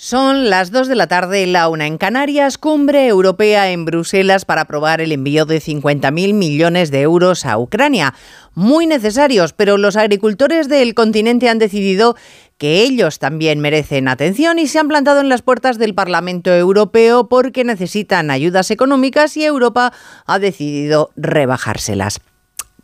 Son las 2 de la tarde, la una en Canarias, cumbre europea en Bruselas para aprobar el envío de 50.000 millones de euros a Ucrania. Muy necesarios, pero los agricultores del continente han decidido que ellos también merecen atención y se han plantado en las puertas del Parlamento Europeo porque necesitan ayudas económicas y Europa ha decidido rebajárselas.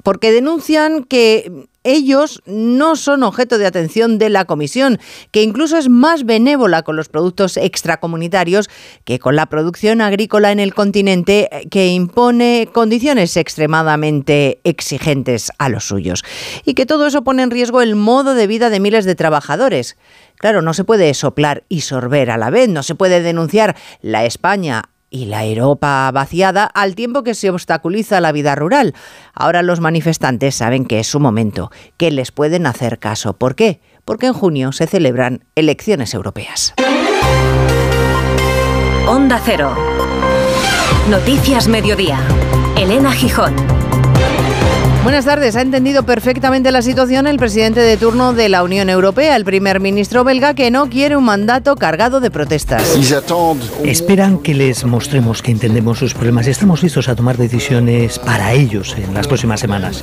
Porque denuncian que ellos no son objeto de atención de la Comisión, que incluso es más benévola con los productos extracomunitarios que con la producción agrícola en el continente, eh, que impone condiciones extremadamente exigentes a los suyos. Y que todo eso pone en riesgo el modo de vida de miles de trabajadores. Claro, no se puede soplar y sorber a la vez, no se puede denunciar la España y la Europa vaciada al tiempo que se obstaculiza la vida rural. Ahora los manifestantes saben que es su momento, que les pueden hacer caso. ¿Por qué? Porque en junio se celebran elecciones europeas. Onda Cero. Noticias Mediodía. Elena Gijón. Buenas tardes. Ha entendido perfectamente la situación el presidente de turno de la Unión Europea, el primer ministro belga, que no quiere un mandato cargado de protestas. Esperan que les mostremos que entendemos sus problemas y estamos listos a tomar decisiones para ellos en las próximas semanas.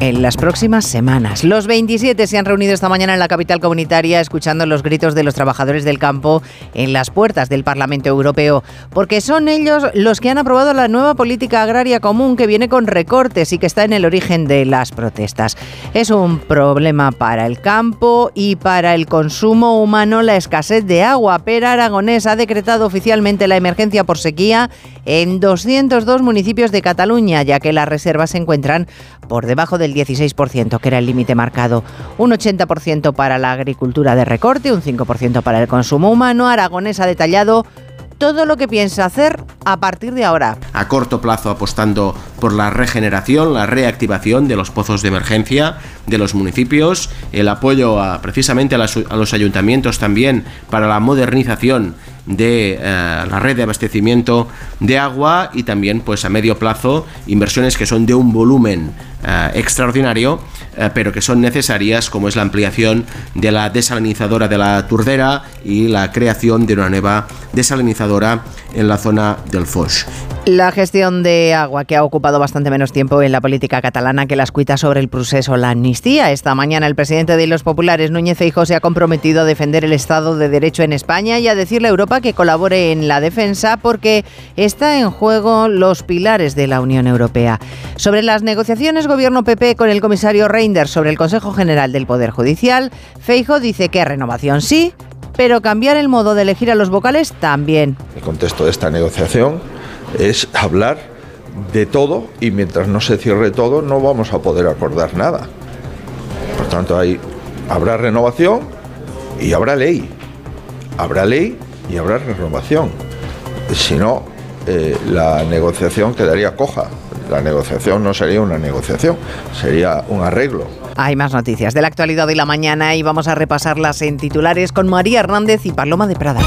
En las próximas semanas. Los 27 se han reunido esta mañana en la capital comunitaria escuchando los gritos de los trabajadores del campo en las puertas del Parlamento Europeo, porque son ellos los que han aprobado la nueva política agraria común que viene con recortes y que está en el origen de las protestas. Es un problema para el campo y para el consumo humano la escasez de agua. Pera Aragonés ha decretado oficialmente la emergencia por sequía en 202 municipios de Cataluña, ya que las reservas se encuentran por debajo del 16%, que era el límite marcado. Un 80% para la agricultura de recorte, un 5% para el consumo humano. Aragonés ha detallado todo lo que piensa hacer a partir de ahora. A corto plazo apostando por la regeneración, la reactivación de los pozos de emergencia de los municipios, el apoyo a, precisamente a, los ayuntamientos también para la modernización de eh, la red de abastecimiento de agua y también pues a medio plazo inversiones que son de un volumen eh, extraordinario eh, pero que son necesarias como es la ampliación de la desalinizadora de la Turdera y la creación de una nueva desalinizadora en la zona del Foix. La gestión de agua que ha ocupado bastante menos tiempo en la política catalana que las cuitas sobre el proceso la amnistía. Esta mañana el presidente de los populares, Núñez Feijóo, se ha comprometido a defender el Estado de Derecho en España y a decirle a Europa que colabore en la defensa porque está en juego los pilares de la Unión Europea. Sobre las negociaciones gobierno PP con el comisario Reinders sobre el Consejo General del Poder Judicial, Feijóo dice que renovación sí, pero cambiar el modo de elegir a los vocales también. El contexto de esta negociación es hablar de todo y mientras no se cierre todo no vamos a poder acordar nada. Por tanto, hay, habrá renovación y habrá ley. Habrá ley y habrá renovación. Si no, eh, la negociación quedaría coja. La negociación no sería una negociación, sería un arreglo. Hay más noticias de la actualidad de la mañana y vamos a repasarlas en titulares con María Hernández y Paloma de Prada.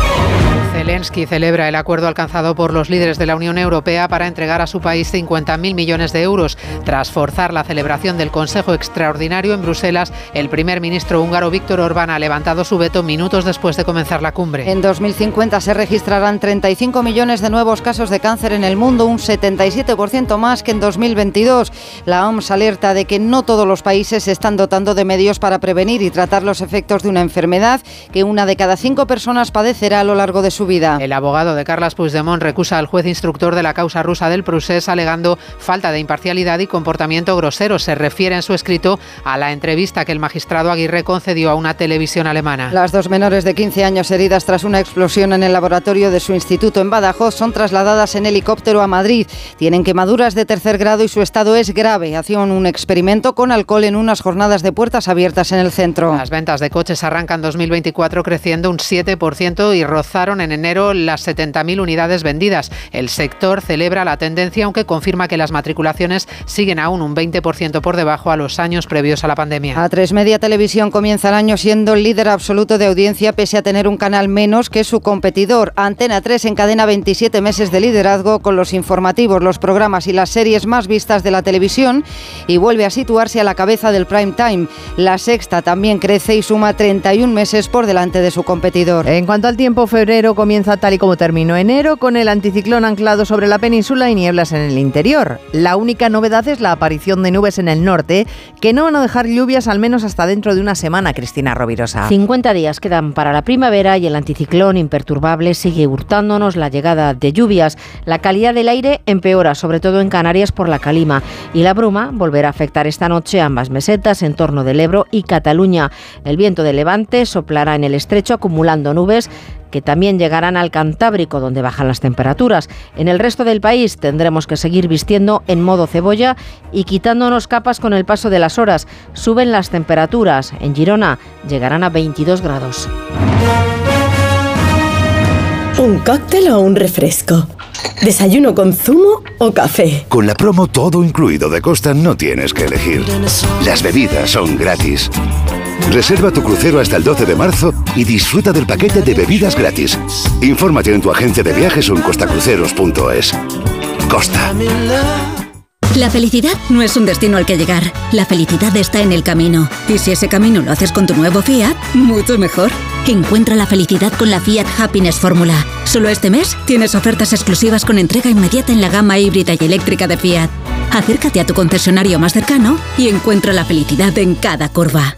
Zelensky celebra el acuerdo alcanzado por los líderes de la Unión Europea para entregar a su país 50.000 millones de euros. Tras forzar la celebración del Consejo Extraordinario en Bruselas, el primer ministro húngaro Víctor Orbán ha levantado su veto minutos después de comenzar la cumbre. En 2050 se registrarán 35 millones de nuevos casos de cáncer en el mundo, un 77% más que en 2022. La OMS alerta de que no todos los países se están dotando de medios para prevenir y tratar los efectos de una enfermedad que una de cada cinco personas padecerá a lo largo de su vida. El abogado de Carles Puigdemont recusa al juez instructor de la causa rusa del procés alegando falta de imparcialidad y comportamiento grosero. Se refiere en su escrito a la entrevista que el magistrado Aguirre concedió a una televisión alemana. Las dos menores de 15 años heridas tras una explosión en el laboratorio de su instituto en Badajoz son trasladadas en helicóptero a Madrid. Tienen quemaduras de tercer grado y su estado es grave. Hacían un experimento con alcohol en unas jornadas de puertas abiertas en el centro. Las ventas de coches arrancan 2024 creciendo un 7% y rozaron en enero las 70.000 unidades vendidas. El sector celebra la tendencia, aunque confirma que las matriculaciones siguen aún un 20% por debajo a los años previos a la pandemia. A tres Media Televisión comienza el año siendo el líder absoluto de audiencia, pese a tener un canal menos que su competidor. Antena 3 encadena 27 meses de liderazgo con los informativos, los programas y las series más vistas de la televisión y vuelve a situarse a la cabeza del prime time. La sexta también crece y suma 31 meses por delante de su competidor. En cuanto al tiempo, febrero comienza tal y como terminó enero, con el anticiclón anclado sobre la península y nieblas en el interior. La única novedad es la aparición de nubes en el norte, que no van a dejar lluvias al menos hasta dentro de una semana, Cristina Rovirosa. 50 días quedan para la primavera y el anticiclón imperturbable sigue hurtándonos la llegada de lluvias. La calidad del aire empeora, sobre todo en Canarias por la calima, y la bruma volverá a afectar esta noche ambas mesetas en torno del Ebro y Cataluña. El viento de levante soplará en el estrecho acumulando nubes que también llegarán al Cantábrico, donde bajan las temperaturas. En el resto del país tendremos que seguir vistiendo en modo cebolla y quitándonos capas con el paso de las horas. Suben las temperaturas. En Girona llegarán a 22 grados. ¿Un cóctel o un refresco? ¿Desayuno con zumo o café? Con la promo todo incluido de Costa no tienes que elegir. Las bebidas son gratis. Reserva tu crucero hasta el 12 de marzo y disfruta del paquete de bebidas gratis. Infórmate en tu agencia de viajes o en costacruceros.es. Costa. La felicidad no es un destino al que llegar. La felicidad está en el camino. Y si ese camino lo haces con tu nuevo Fiat, mucho mejor. Encuentra la felicidad con la Fiat Happiness Fórmula. Solo este mes tienes ofertas exclusivas con entrega inmediata en la gama híbrida y eléctrica de Fiat. Acércate a tu concesionario más cercano y encuentra la felicidad en cada curva.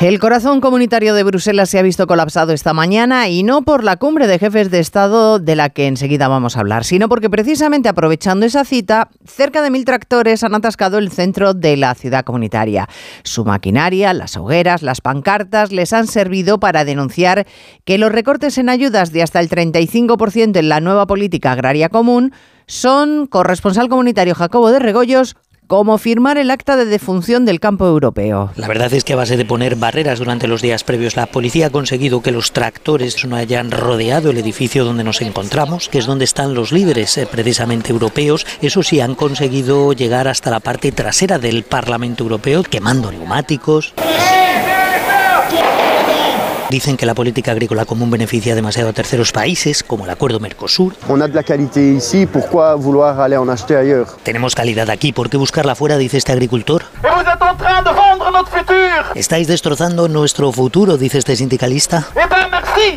El corazón comunitario de Bruselas se ha visto colapsado esta mañana y no por la cumbre de jefes de Estado de la que enseguida vamos a hablar, sino porque precisamente aprovechando esa cita, cerca de mil tractores han atascado el centro de la ciudad comunitaria. Su maquinaria, las hogueras, las pancartas les han servido para denunciar que los recortes en ayudas de hasta el 35% en la nueva política agraria común son, corresponsal comunitario Jacobo de Regoyos, como firmar el acta de defunción del campo europeo. La verdad es que a base de poner barreras durante los días previos, la policía ha conseguido que los tractores no hayan rodeado el edificio donde nos encontramos, que es donde están los líderes eh, precisamente europeos. Eso sí, han conseguido llegar hasta la parte trasera del Parlamento Europeo, quemando neumáticos. Dicen que la política agrícola común beneficia demasiado a terceros países, como el acuerdo Mercosur. Tenemos calidad aquí, ¿por qué buscarla fuera? Dice este agricultor. Estáis destrozando nuestro futuro, dice este sindicalista.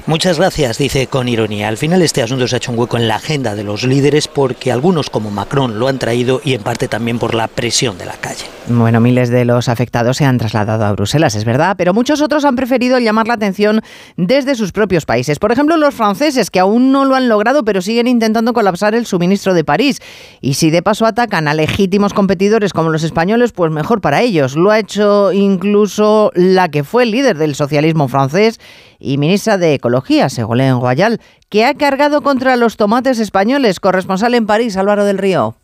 Muchas gracias, dice con ironía. Al final este asunto se ha hecho un hueco en la agenda de los líderes porque algunos como Macron lo han traído y en parte también por la presión de la calle. Bueno, miles de los afectados se han trasladado a Bruselas, es verdad, pero muchos otros han preferido llamar la atención desde sus propios países. Por ejemplo, los franceses, que aún no lo han logrado, pero siguen intentando colapsar el suministro de París. Y si de paso atacan a legítimos competidores como los españoles, pues mejor para ellos. Lo ha hecho incluso la que fue el líder del socialismo francés y ministra de Ecología, Segolén Royal, que ha cargado contra los tomates españoles. Corresponsal en París, Álvaro del Río.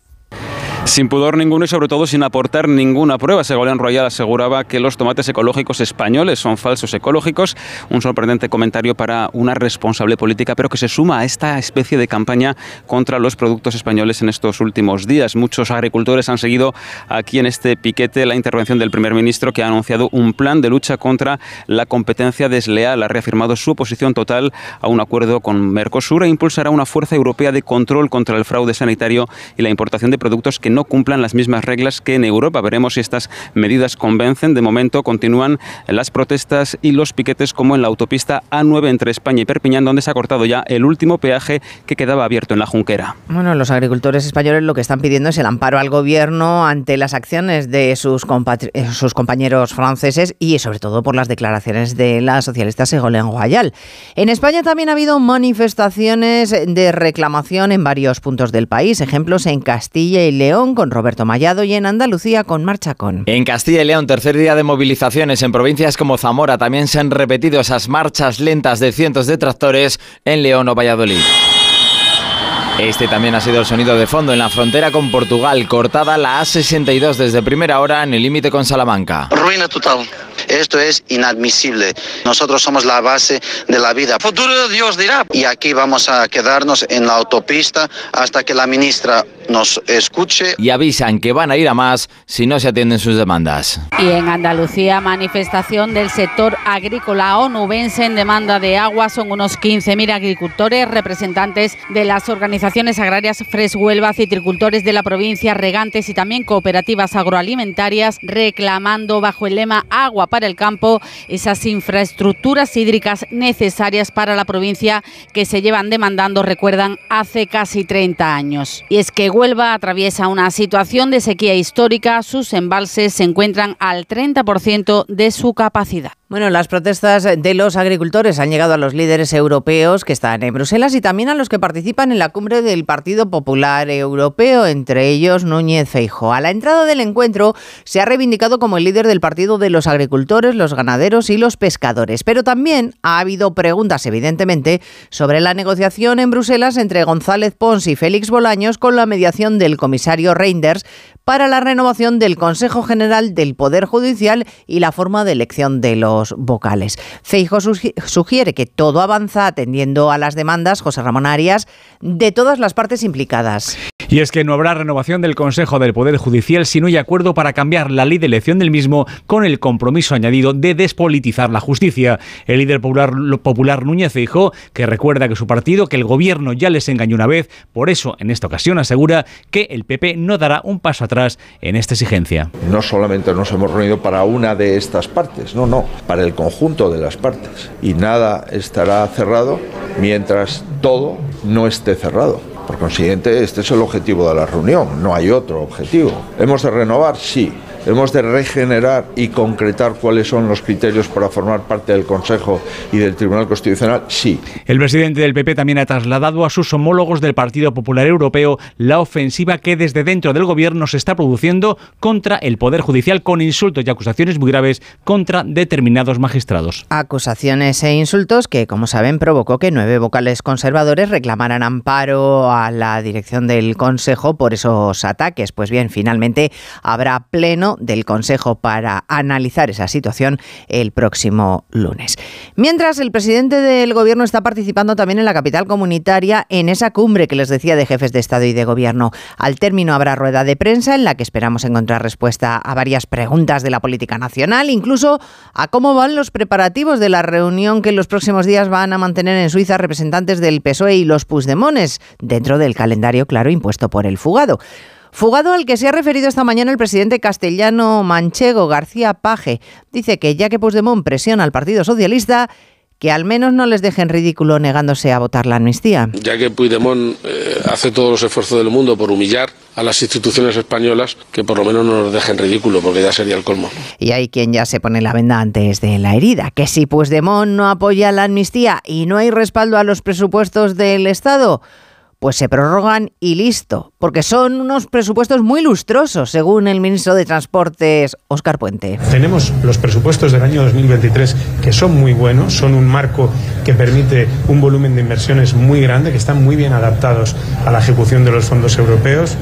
Sin pudor ninguno y sobre todo sin aportar ninguna prueba. Segolén Royal aseguraba que los tomates ecológicos españoles son falsos ecológicos. Un sorprendente comentario para una responsable política, pero que se suma a esta especie de campaña contra los productos españoles en estos últimos días. Muchos agricultores han seguido aquí en este piquete la intervención del primer ministro que ha anunciado un plan de lucha contra la competencia desleal. Ha reafirmado su oposición total a un acuerdo con Mercosur e impulsará una fuerza europea de control contra el fraude sanitario y la importación de productos que no no cumplan las mismas reglas que en Europa. Veremos si estas medidas convencen. De momento continúan las protestas y los piquetes como en la autopista A9 entre España y Perpiñán, donde se ha cortado ya el último peaje que quedaba abierto en la Junquera. Bueno, los agricultores españoles lo que están pidiendo es el amparo al gobierno ante las acciones de sus, eh, sus compañeros franceses y sobre todo por las declaraciones de la socialista Ségolène Royal. En España también ha habido manifestaciones de reclamación en varios puntos del país, ejemplos en Castilla y León con Roberto Mallado y en Andalucía con Marchacón. En Castilla y León, tercer día de movilizaciones en provincias como Zamora, también se han repetido esas marchas lentas de cientos de tractores en León o Valladolid. Este también ha sido el sonido de fondo en la frontera con Portugal, cortada la A62 desde primera hora en el límite con Salamanca. Ruina total. Esto es inadmisible. Nosotros somos la base de la vida. Futuro Dios dirá. Y aquí vamos a quedarnos en la autopista hasta que la ministra nos escuche. Y avisan que van a ir a más si no se atienden sus demandas. Y en Andalucía, manifestación del sector agrícola onubense en demanda de agua. Son unos 15.000 agricultores, representantes de las organizaciones agrarias Fres Huelva, citricultores de la provincia, regantes y también cooperativas agroalimentarias, reclamando bajo el lema Agua para el campo esas infraestructuras hídricas necesarias para la provincia que se llevan demandando, recuerdan, hace casi 30 años. Y es que Huelva atraviesa una situación de sequía histórica, sus embalses se encuentran al 30% de su capacidad. Bueno, las protestas de los agricultores han llegado a los líderes europeos que están en Bruselas y también a los que participan en la cumbre del Partido Popular Europeo, entre ellos Núñez Feijo. A la entrada del encuentro se ha reivindicado como el líder del Partido de los Agricultores, los Ganaderos y los Pescadores, pero también ha habido preguntas, evidentemente, sobre la negociación en Bruselas entre González Pons y Félix Bolaños con la mediación del comisario Reinders para la renovación del Consejo General del Poder Judicial y la forma de elección de los vocales. Feijo sugiere que todo avanza atendiendo a las demandas, José Ramón Arias, de todas las partes implicadas. Y es que no habrá renovación del Consejo del Poder Judicial si no hay acuerdo para cambiar la ley de elección del mismo con el compromiso añadido de despolitizar la justicia. El líder popular, popular Núñez dijo que recuerda que su partido, que el gobierno ya les engañó una vez, por eso en esta ocasión asegura que el PP no dará un paso atrás en esta exigencia. No solamente nos hemos reunido para una de estas partes, no, no, para el conjunto de las partes. Y nada estará cerrado mientras todo no esté cerrado. Por consiguiente, este es el objetivo de la reunión, no hay otro objetivo. ¿Hemos de renovar? Sí. Hemos de regenerar y concretar cuáles son los criterios para formar parte del Consejo y del Tribunal Constitucional. Sí. El presidente del PP también ha trasladado a sus homólogos del Partido Popular Europeo la ofensiva que desde dentro del gobierno se está produciendo contra el Poder Judicial con insultos y acusaciones muy graves contra determinados magistrados. Acusaciones e insultos que, como saben, provocó que nueve vocales conservadores reclamaran amparo a la dirección del Consejo por esos ataques. Pues bien, finalmente habrá pleno del Consejo para analizar esa situación el próximo lunes. Mientras, el presidente del Gobierno está participando también en la capital comunitaria en esa cumbre que les decía de jefes de Estado y de Gobierno. Al término habrá rueda de prensa en la que esperamos encontrar respuesta a varias preguntas de la política nacional, incluso a cómo van los preparativos de la reunión que en los próximos días van a mantener en Suiza representantes del PSOE y los Puigdemones, dentro del calendario claro impuesto por el fugado. Fugado al que se ha referido esta mañana el presidente castellano manchego García Paje. Dice que ya que Puigdemont presiona al Partido Socialista, que al menos no les dejen ridículo negándose a votar la amnistía. Ya que Puigdemont eh, hace todos los esfuerzos del mundo por humillar a las instituciones españolas, que por lo menos no nos dejen ridículo, porque ya sería el colmo. Y hay quien ya se pone la venda antes de la herida, que si Puigdemont no apoya la amnistía y no hay respaldo a los presupuestos del Estado, pues se prorrogan y listo, porque son unos presupuestos muy lustrosos, según el ministro de Transportes, Óscar Puente. Tenemos los presupuestos del año 2023 que son muy buenos, son un marco que permite un volumen de inversiones muy grande, que están muy bien adaptados a la ejecución de los fondos europeos.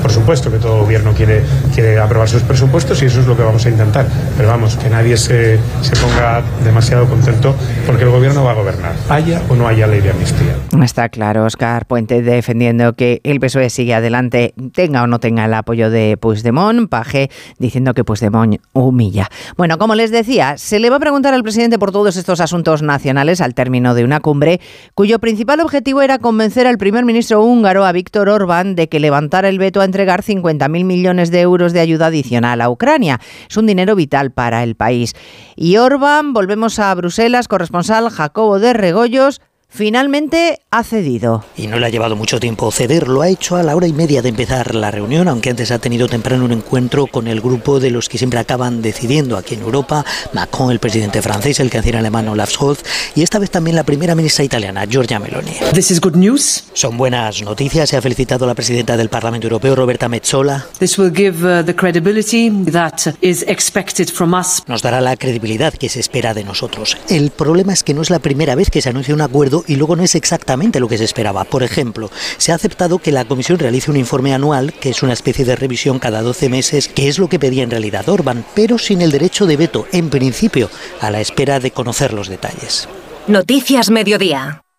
Por supuesto que todo gobierno quiere, quiere aprobar sus presupuestos y eso es lo que vamos a intentar. Pero vamos, que nadie se, se ponga demasiado contento porque el gobierno va a gobernar, haya o no haya ley de amnistía. Está claro, Óscar Puente defendiendo que el PSOE sigue adelante, tenga o no tenga el apoyo de Puigdemont, Paje diciendo que Puigdemont humilla. Bueno, como les decía, se le va a preguntar al presidente por todos estos asuntos nacionales al término de una cumbre cuyo principal objetivo era convencer al primer ministro húngaro, a Víctor Orbán, de que levantara el veto a entregar entregar 50.000 millones de euros de ayuda adicional a Ucrania. Es un dinero vital para el país. Y Orban, volvemos a Bruselas, corresponsal Jacobo de Regoyos finalmente ha cedido. Y no le ha llevado mucho tiempo ceder, lo ha hecho a la hora y media de empezar la reunión, aunque antes ha tenido temprano un encuentro con el grupo de los que siempre acaban decidiendo aquí en Europa, Macron, el presidente francés, el canciller alemán Olaf Scholz y esta vez también la primera ministra italiana, Giorgia Meloni. This is good news. Son buenas noticias, se ha felicitado a la presidenta del Parlamento Europeo, Roberta Metsola. This will give uh, the credibility that is expected from us. Nos dará la credibilidad que se espera de nosotros. El problema es que no es la primera vez que se anuncia un y luego no es exactamente lo que se esperaba. Por ejemplo, se ha aceptado que la Comisión realice un informe anual, que es una especie de revisión cada 12 meses, que es lo que pedía en realidad Orban, pero sin el derecho de veto, en principio, a la espera de conocer los detalles. Noticias Mediodía.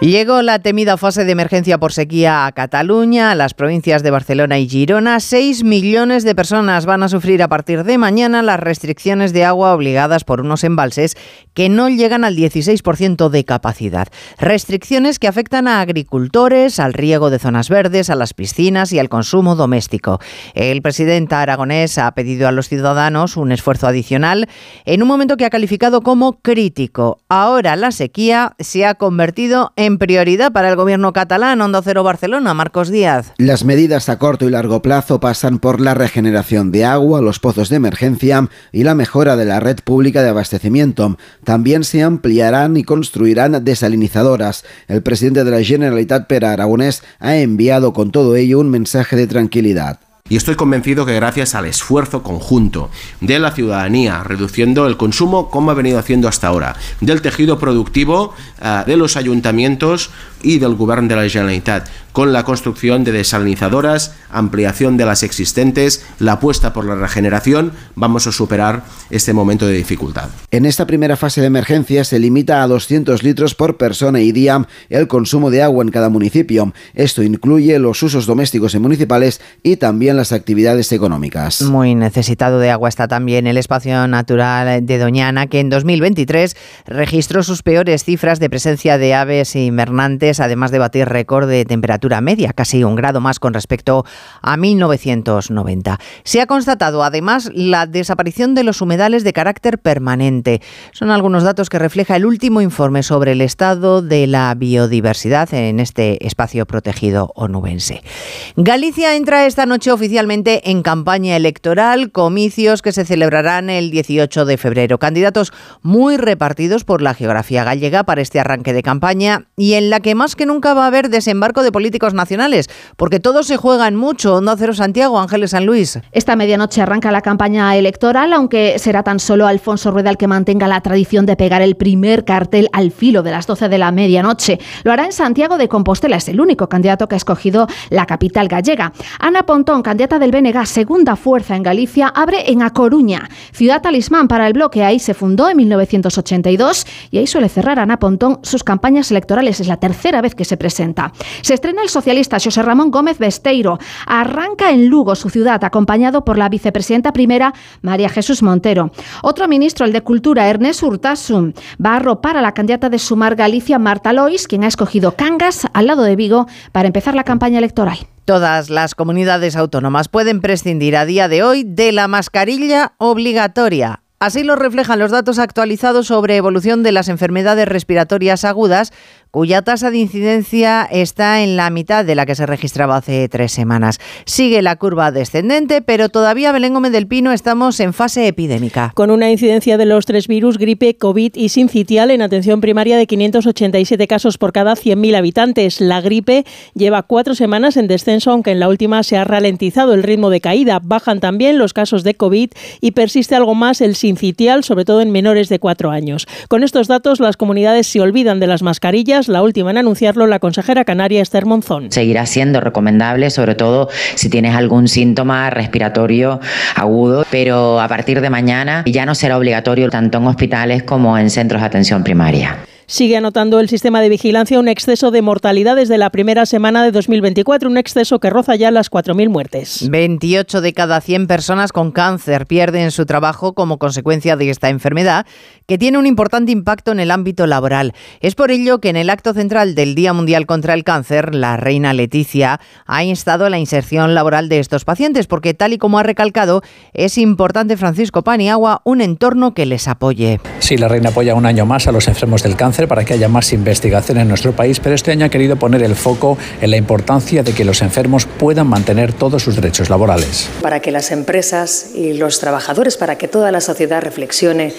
Llegó la temida fase de emergencia por sequía a Cataluña, a las provincias de Barcelona y Girona. Seis millones de personas van a sufrir a partir de mañana las restricciones de agua obligadas por unos embalses que no llegan al 16% de capacidad. Restricciones que afectan a agricultores, al riego de zonas verdes, a las piscinas y al consumo doméstico. El presidente aragonés ha pedido a los ciudadanos un esfuerzo adicional en un momento que ha calificado como crítico. Ahora la sequía se ha convertido en en prioridad para el gobierno catalán. Onda Cero Barcelona, Marcos Díaz. Las medidas a corto y largo plazo pasan por la regeneración de agua, los pozos de emergencia y la mejora de la red pública de abastecimiento. También se ampliarán y construirán desalinizadoras. El presidente de la Generalitat, Pere Aragonés, ha enviado con todo ello un mensaje de tranquilidad. Y estoy convencido que gracias al esfuerzo conjunto de la ciudadanía, reduciendo el consumo como ha venido haciendo hasta ahora, del tejido productivo, uh, de los ayuntamientos y del gobierno de la Generalitat, con la construcción de desalinizadoras, ampliación de las existentes, la apuesta por la regeneración, vamos a superar este momento de dificultad. En esta primera fase de emergencia se limita a 200 litros por persona y día el consumo de agua en cada municipio. Esto incluye los usos domésticos y municipales y también las actividades económicas. Muy necesitado de agua está también el espacio natural de Doñana, que en 2023 registró sus peores cifras de presencia de aves invernantes, además de batir récord de temperatura media, casi un grado más con respecto a 1990. Se ha constatado además la desaparición de los humedales de carácter permanente. Son algunos datos que refleja el último informe sobre el estado de la biodiversidad en este espacio protegido onubense. Galicia entra esta noche oficialmente en campaña electoral, comicios que se celebrarán el 18 de febrero. Candidatos muy repartidos por la geografía gallega para este arranque de campaña y en la que más que nunca va a haber desembarco de políticos nacionales, porque todos se juegan mucho. Onda Cero Santiago, Ángeles San Luis. Esta medianoche arranca la campaña electoral, aunque será tan solo Alfonso Rueda el que mantenga la tradición de pegar el primer cartel al filo de las 12 de la medianoche. Lo hará en Santiago de Compostela, es el único candidato que ha escogido la capital gallega. Ana Pontón, candidata del BNG, segunda fuerza en Galicia, abre en A Coruña, ciudad talismán para el bloque. Ahí se fundó en 1982 y ahí suele cerrar Ana Pontón sus campañas electorales. Es la tercera vez que se presenta. Se estrena socialista José Ramón Gómez Besteiro. Arranca en Lugo, su ciudad, acompañado por la vicepresidenta primera María Jesús Montero. Otro ministro, el de Cultura, Ernest Urtasun, va a arropar a la candidata de Sumar Galicia, Marta Lois, quien ha escogido Cangas, al lado de Vigo, para empezar la campaña electoral. Todas las comunidades autónomas pueden prescindir a día de hoy de la mascarilla obligatoria Así lo reflejan los datos actualizados sobre evolución de las enfermedades respiratorias agudas, cuya tasa de incidencia está en la mitad de la que se registraba hace tres semanas. Sigue la curva descendente, pero todavía Belén Gómez del Pino estamos en fase epidémica. Con una incidencia de los tres virus, gripe, COVID y sincitial en atención primaria de 587 casos por cada 100.000 habitantes. La gripe lleva cuatro semanas en descenso, aunque en la última se ha ralentizado el ritmo de caída. Bajan también los casos de COVID y persiste algo más el sincitial, sobre todo en menores de cuatro años. Con estos datos, las comunidades se olvidan de las mascarillas, la última en anunciarlo la consejera canaria Esther Monzón. Seguirá siendo recomendable, sobre todo si tienes algún síntoma respiratorio agudo, pero a partir de mañana ya no será obligatorio tanto en hospitales como en centros de atención primaria. Sigue anotando el sistema de vigilancia un exceso de mortalidad desde la primera semana de 2024, un exceso que roza ya las 4.000 muertes. 28 de cada 100 personas con cáncer pierden su trabajo como consecuencia de esta enfermedad, que tiene un importante impacto en el ámbito laboral. Es por ello que en el acto central del Día Mundial contra el Cáncer, la reina Leticia ha instado a la inserción laboral de estos pacientes, porque tal y como ha recalcado, es importante Francisco Paniagua un entorno que les apoye. Sí, la reina apoya un año más a los enfermos del cáncer para que haya más investigación en nuestro país, pero este año ha querido poner el foco en la importancia de que los enfermos puedan mantener todos sus derechos laborales. Para que las empresas y los trabajadores, para que toda la sociedad reflexione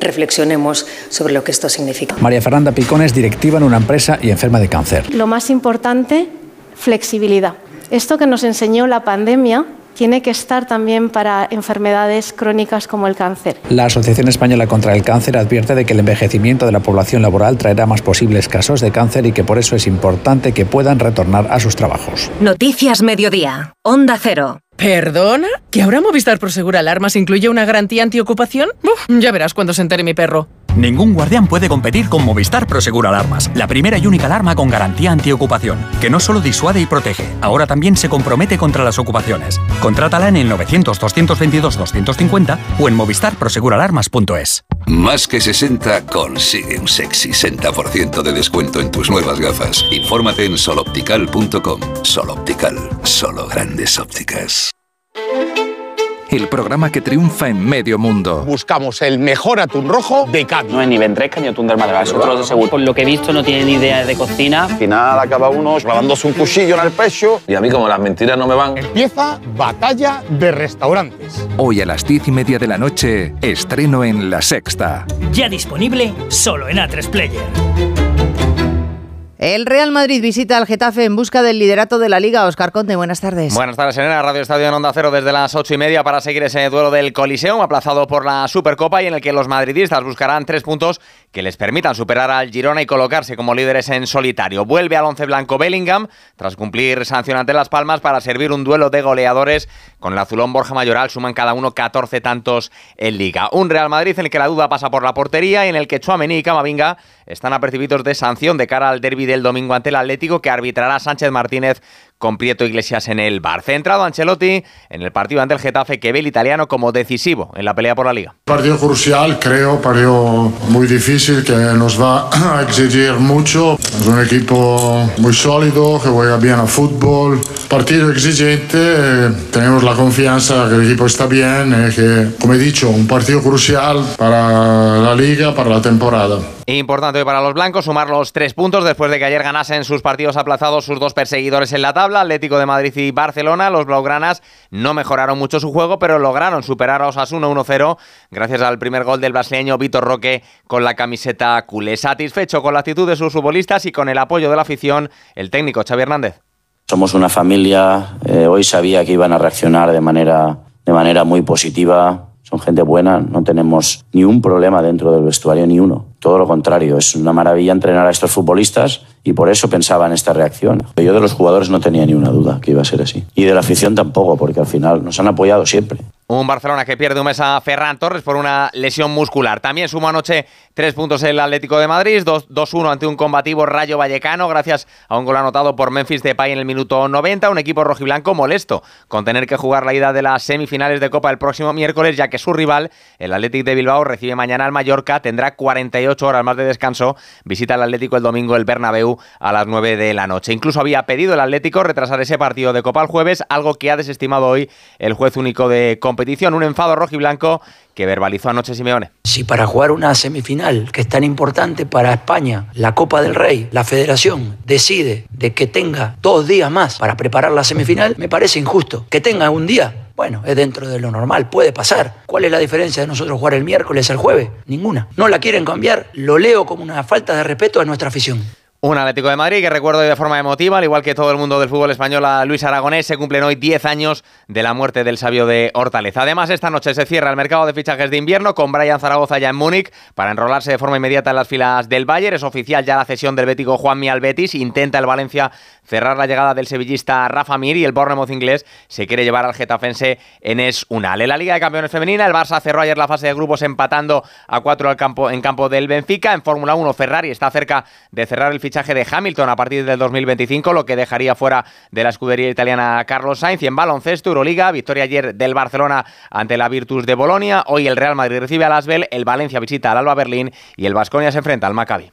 reflexionemos sobre lo que esto significa. María Fernanda Picón es directiva en una empresa y enferma de cáncer. Lo más importante, flexibilidad. Esto que nos enseñó la pandemia tiene que estar también para enfermedades crónicas como el cáncer. La Asociación Española contra el Cáncer advierte de que el envejecimiento de la población laboral traerá más posibles casos de cáncer y que por eso es importante que puedan retornar a sus trabajos. Noticias Mediodía. Onda Cero. ¿Perdona? ¿Que ahora Movistar Prosegur Alarmas incluye una garantía antiocupación? Uf, ya verás cuando se entere mi perro. Ningún guardián puede competir con Movistar Prosegur Alarmas, la primera y única alarma con garantía antiocupación, que no solo disuade y protege, ahora también se compromete contra las ocupaciones. Contrátala en el 900-222-250 o en movistarproseguralarmas.es. Más que 60 consigue un sexy 60% de descuento en tus nuevas gafas. Infórmate en soloptical.com. Soloptical, solo grandes ópticas el programa que triunfa en medio mundo. Buscamos el mejor atún rojo de Cádiz. No es ni ventresca ni atún del Madrid, es otro de seguro. Por lo que he visto no tiene ni idea de cocina. Al final acaba uno clavándose un cuchillo en el pecho y a mí como las mentiras no me van. Empieza Batalla de Restaurantes. Hoy a las diez y media de la noche, estreno en La Sexta. Ya disponible solo en A3 Player. El Real Madrid visita al Getafe en busca del liderato de la Liga. Oscar Conte, buenas tardes. Buenas tardes, en Radio Estadio en Onda Cero desde las ocho y media para seguir ese duelo del Coliseum, aplazado por la Supercopa y en el que los madridistas buscarán tres puntos que les permitan superar al Girona y colocarse como líderes en solitario. Vuelve al once blanco Bellingham tras cumplir sanción ante Las Palmas para servir un duelo de goleadores con el azulón Borja Mayoral. Suman cada uno 14 tantos en Liga. Un Real Madrid en el que la duda pasa por la portería y en el que Chuamení y Camavinga están apercibidos de sanción de cara al derby del domingo ante el Atlético que arbitrará Sánchez Martínez con Prieto Iglesias en el bar. Centrado Ancelotti en el partido ante el Getafe que ve el italiano como decisivo en la pelea por la liga. Partido crucial, creo, partido muy difícil que nos va a exigir mucho. Es un equipo muy sólido, que juega bien a fútbol. Partido exigente, tenemos la confianza que el equipo está bien, y que, como he dicho, un partido crucial para la liga, para la temporada. Importante para los blancos sumar los tres puntos después de que ayer ganasen sus partidos aplazados sus dos perseguidores en la tabla, Atlético de Madrid y Barcelona. Los blaugranas no mejoraron mucho su juego, pero lograron superar a Osasuna 1-0 gracias al primer gol del brasileño Vitor Roque con la camiseta culé. Satisfecho con la actitud de sus futbolistas y con el apoyo de la afición, el técnico Xavi Hernández. Somos una familia, eh, hoy sabía que iban a reaccionar de manera, de manera muy positiva, son gente buena, no tenemos ni un problema dentro del vestuario, ni uno. Todo lo contrario, es una maravilla entrenar a estos futbolistas y por eso pensaba en esta reacción. Yo de los jugadores no tenía ni una duda que iba a ser así. Y de la afición tampoco, porque al final nos han apoyado siempre. Un Barcelona que pierde un mes a Ferran Torres por una lesión muscular. También sumó anoche tres puntos el Atlético de Madrid, 2-1 ante un combativo Rayo Vallecano, gracias a un gol anotado por Memphis Depay en el minuto 90. Un equipo rojiblanco molesto con tener que jugar la ida de las semifinales de Copa el próximo miércoles, ya que su rival, el Atlético de Bilbao, recibe mañana al Mallorca, tendrá 48 horas más de descanso. Visita el Atlético el domingo el Bernabéu a las 9 de la noche. Incluso había pedido el Atlético retrasar ese partido de Copa el jueves, algo que ha desestimado hoy el juez único de competición. Un enfado rojo y blanco que verbalizó anoche Simeone. Si para jugar una semifinal que es tan importante para España, la Copa del Rey, la Federación decide de que tenga dos días más para preparar la semifinal, me parece injusto. Que tenga un día bueno, es dentro de lo normal, puede pasar. ¿Cuál es la diferencia de nosotros jugar el miércoles al jueves? Ninguna. No la quieren cambiar, lo leo como una falta de respeto a nuestra afición. Un Atlético de Madrid que recuerdo de forma emotiva, al igual que todo el mundo del fútbol español, a Luis Aragonés, se cumplen hoy 10 años de la muerte del sabio de Hortaleza. Además, esta noche se cierra el mercado de fichajes de invierno con Brian Zaragoza ya en Múnich para enrolarse de forma inmediata en las filas del Bayern. Es oficial ya la cesión del bético Juan Mial Betis. Intenta el Valencia cerrar la llegada del sevillista Rafa Mir y el Bournemouth inglés se quiere llevar al getafense Enes Unal. En la Liga de Campeones Femenina, el Barça cerró ayer la fase de grupos empatando a 4 al campo, en campo del Benfica. En Fórmula 1, Ferrari está cerca de cerrar el fichaje de Hamilton a partir del 2025, lo que dejaría fuera de la escudería italiana Carlos Sainz. En baloncesto, Euroliga, victoria ayer del Barcelona ante la Virtus de Bolonia. Hoy el Real Madrid recibe al Asbel, el Valencia visita al Alba Berlín y el Vasconia se enfrenta al Maccabi.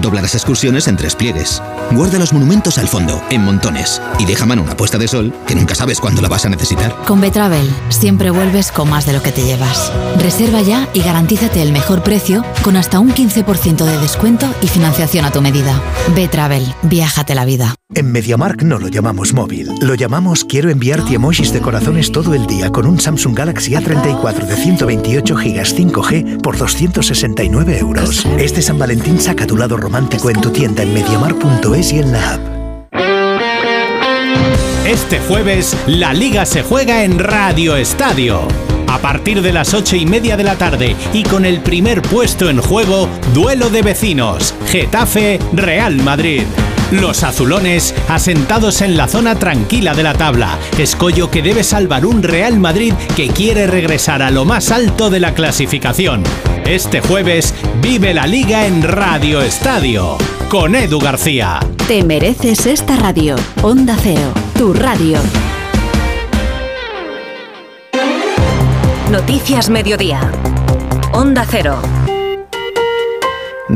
Dobla las excursiones en tres pliegues. Guarda los monumentos al fondo, en montones. Y deja mano una puesta de sol que nunca sabes cuándo la vas a necesitar. Con Betravel siempre vuelves con más de lo que te llevas. Reserva ya y garantízate el mejor precio con hasta un 15% de descuento y financiación a tu medida. Betravel, viájate la vida. En MediaMark no lo llamamos móvil, lo llamamos quiero enviarte emojis de corazones todo el día con un Samsung Galaxy A34 de 128 GB 5G por 269 euros. Este San Valentín saca tu lado romántico en tu tienda en MediaMark.es y en la app. Este jueves, la liga se juega en Radio Estadio. A partir de las ocho y media de la tarde y con el primer puesto en juego, duelo de vecinos, Getafe, Real Madrid. Los azulones asentados en la zona tranquila de la tabla. Escollo que debe salvar un Real Madrid que quiere regresar a lo más alto de la clasificación. Este jueves vive la liga en Radio Estadio con Edu García. Te mereces esta radio. Onda Cero, tu radio. Noticias Mediodía. Onda Cero.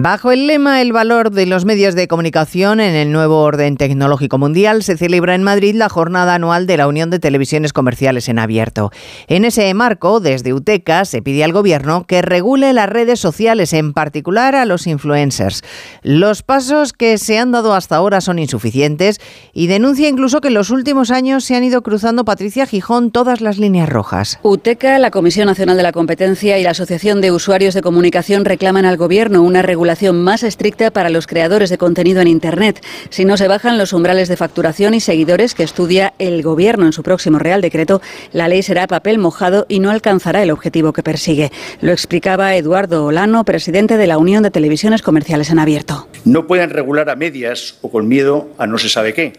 Bajo el lema El valor de los medios de comunicación en el nuevo orden tecnológico mundial, se celebra en Madrid la jornada anual de la Unión de Televisiones Comerciales en Abierto. En ese marco, desde UTECA se pide al Gobierno que regule las redes sociales, en particular a los influencers. Los pasos que se han dado hasta ahora son insuficientes y denuncia incluso que en los últimos años se han ido cruzando Patricia Gijón todas las líneas rojas. UTECA, la Comisión Nacional de la Competencia y la Asociación de Usuarios de Comunicación reclaman al Gobierno una regulación más estricta para los creadores de contenido en Internet. Si no se bajan los umbrales de facturación y seguidores que estudia el Gobierno en su próximo Real Decreto, la ley será papel mojado y no alcanzará el objetivo que persigue. Lo explicaba Eduardo Olano, presidente de la Unión de Televisiones Comerciales en Abierto. No pueden regular a medias o con miedo a no se sabe qué.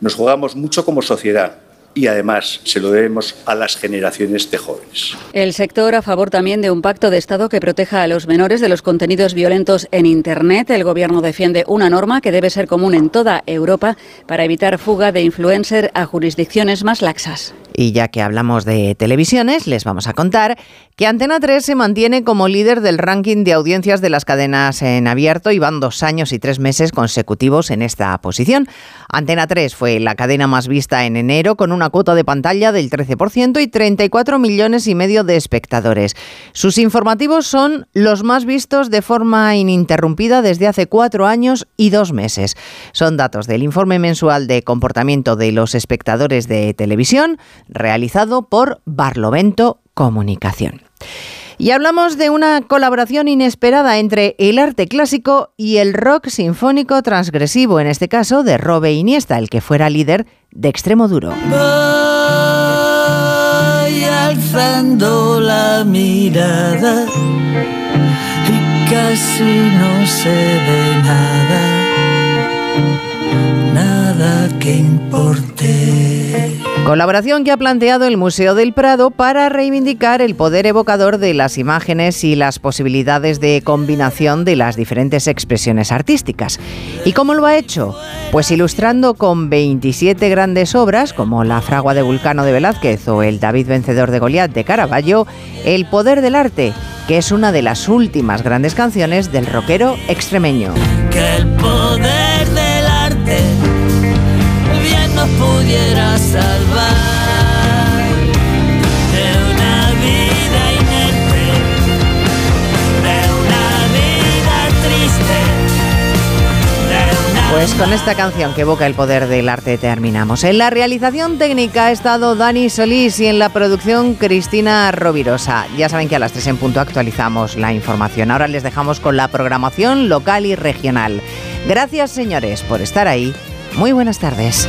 Nos jugamos mucho como sociedad y además se lo debemos a las generaciones de jóvenes. El sector a favor también de un pacto de Estado que proteja a los menores de los contenidos violentos en Internet. El Gobierno defiende una norma que debe ser común en toda Europa para evitar fuga de influencer a jurisdicciones más laxas. Y ya que hablamos de televisiones, les vamos a contar que Antena 3 se mantiene como líder del ranking de audiencias de las cadenas en abierto y van dos años y tres meses consecutivos en esta posición. Antena 3 fue la cadena más vista en enero con una cuota de pantalla del 13% y 34 millones y medio de espectadores. Sus informativos son los más vistos de forma ininterrumpida desde hace cuatro años y dos meses. Son datos del informe mensual de comportamiento de los espectadores de televisión realizado por Barlovento Comunicación. Y hablamos de una colaboración inesperada entre el arte clásico y el rock sinfónico transgresivo, en este caso de Robe Iniesta, el que fuera líder de Extremo Duro. Voy alzando la mirada y casi no se ve nada, nada que importe. Colaboración que ha planteado el Museo del Prado para reivindicar el poder evocador de las imágenes y las posibilidades de combinación de las diferentes expresiones artísticas. ¿Y cómo lo ha hecho? Pues ilustrando con 27 grandes obras, como La fragua de Vulcano de Velázquez o El David vencedor de Goliat de Caravaggio, el poder del arte, que es una de las últimas grandes canciones del rockero extremeño. Que el poder del arte pudiera salvar de una vida inerte, de una vida triste. de una Pues con esta canción que evoca el poder del arte terminamos. En la realización técnica ha estado Dani Solís y en la producción Cristina Rovirosa. Ya saben que a las 3 en punto actualizamos la información. Ahora les dejamos con la programación local y regional. Gracias señores por estar ahí. Muy buenas tardes.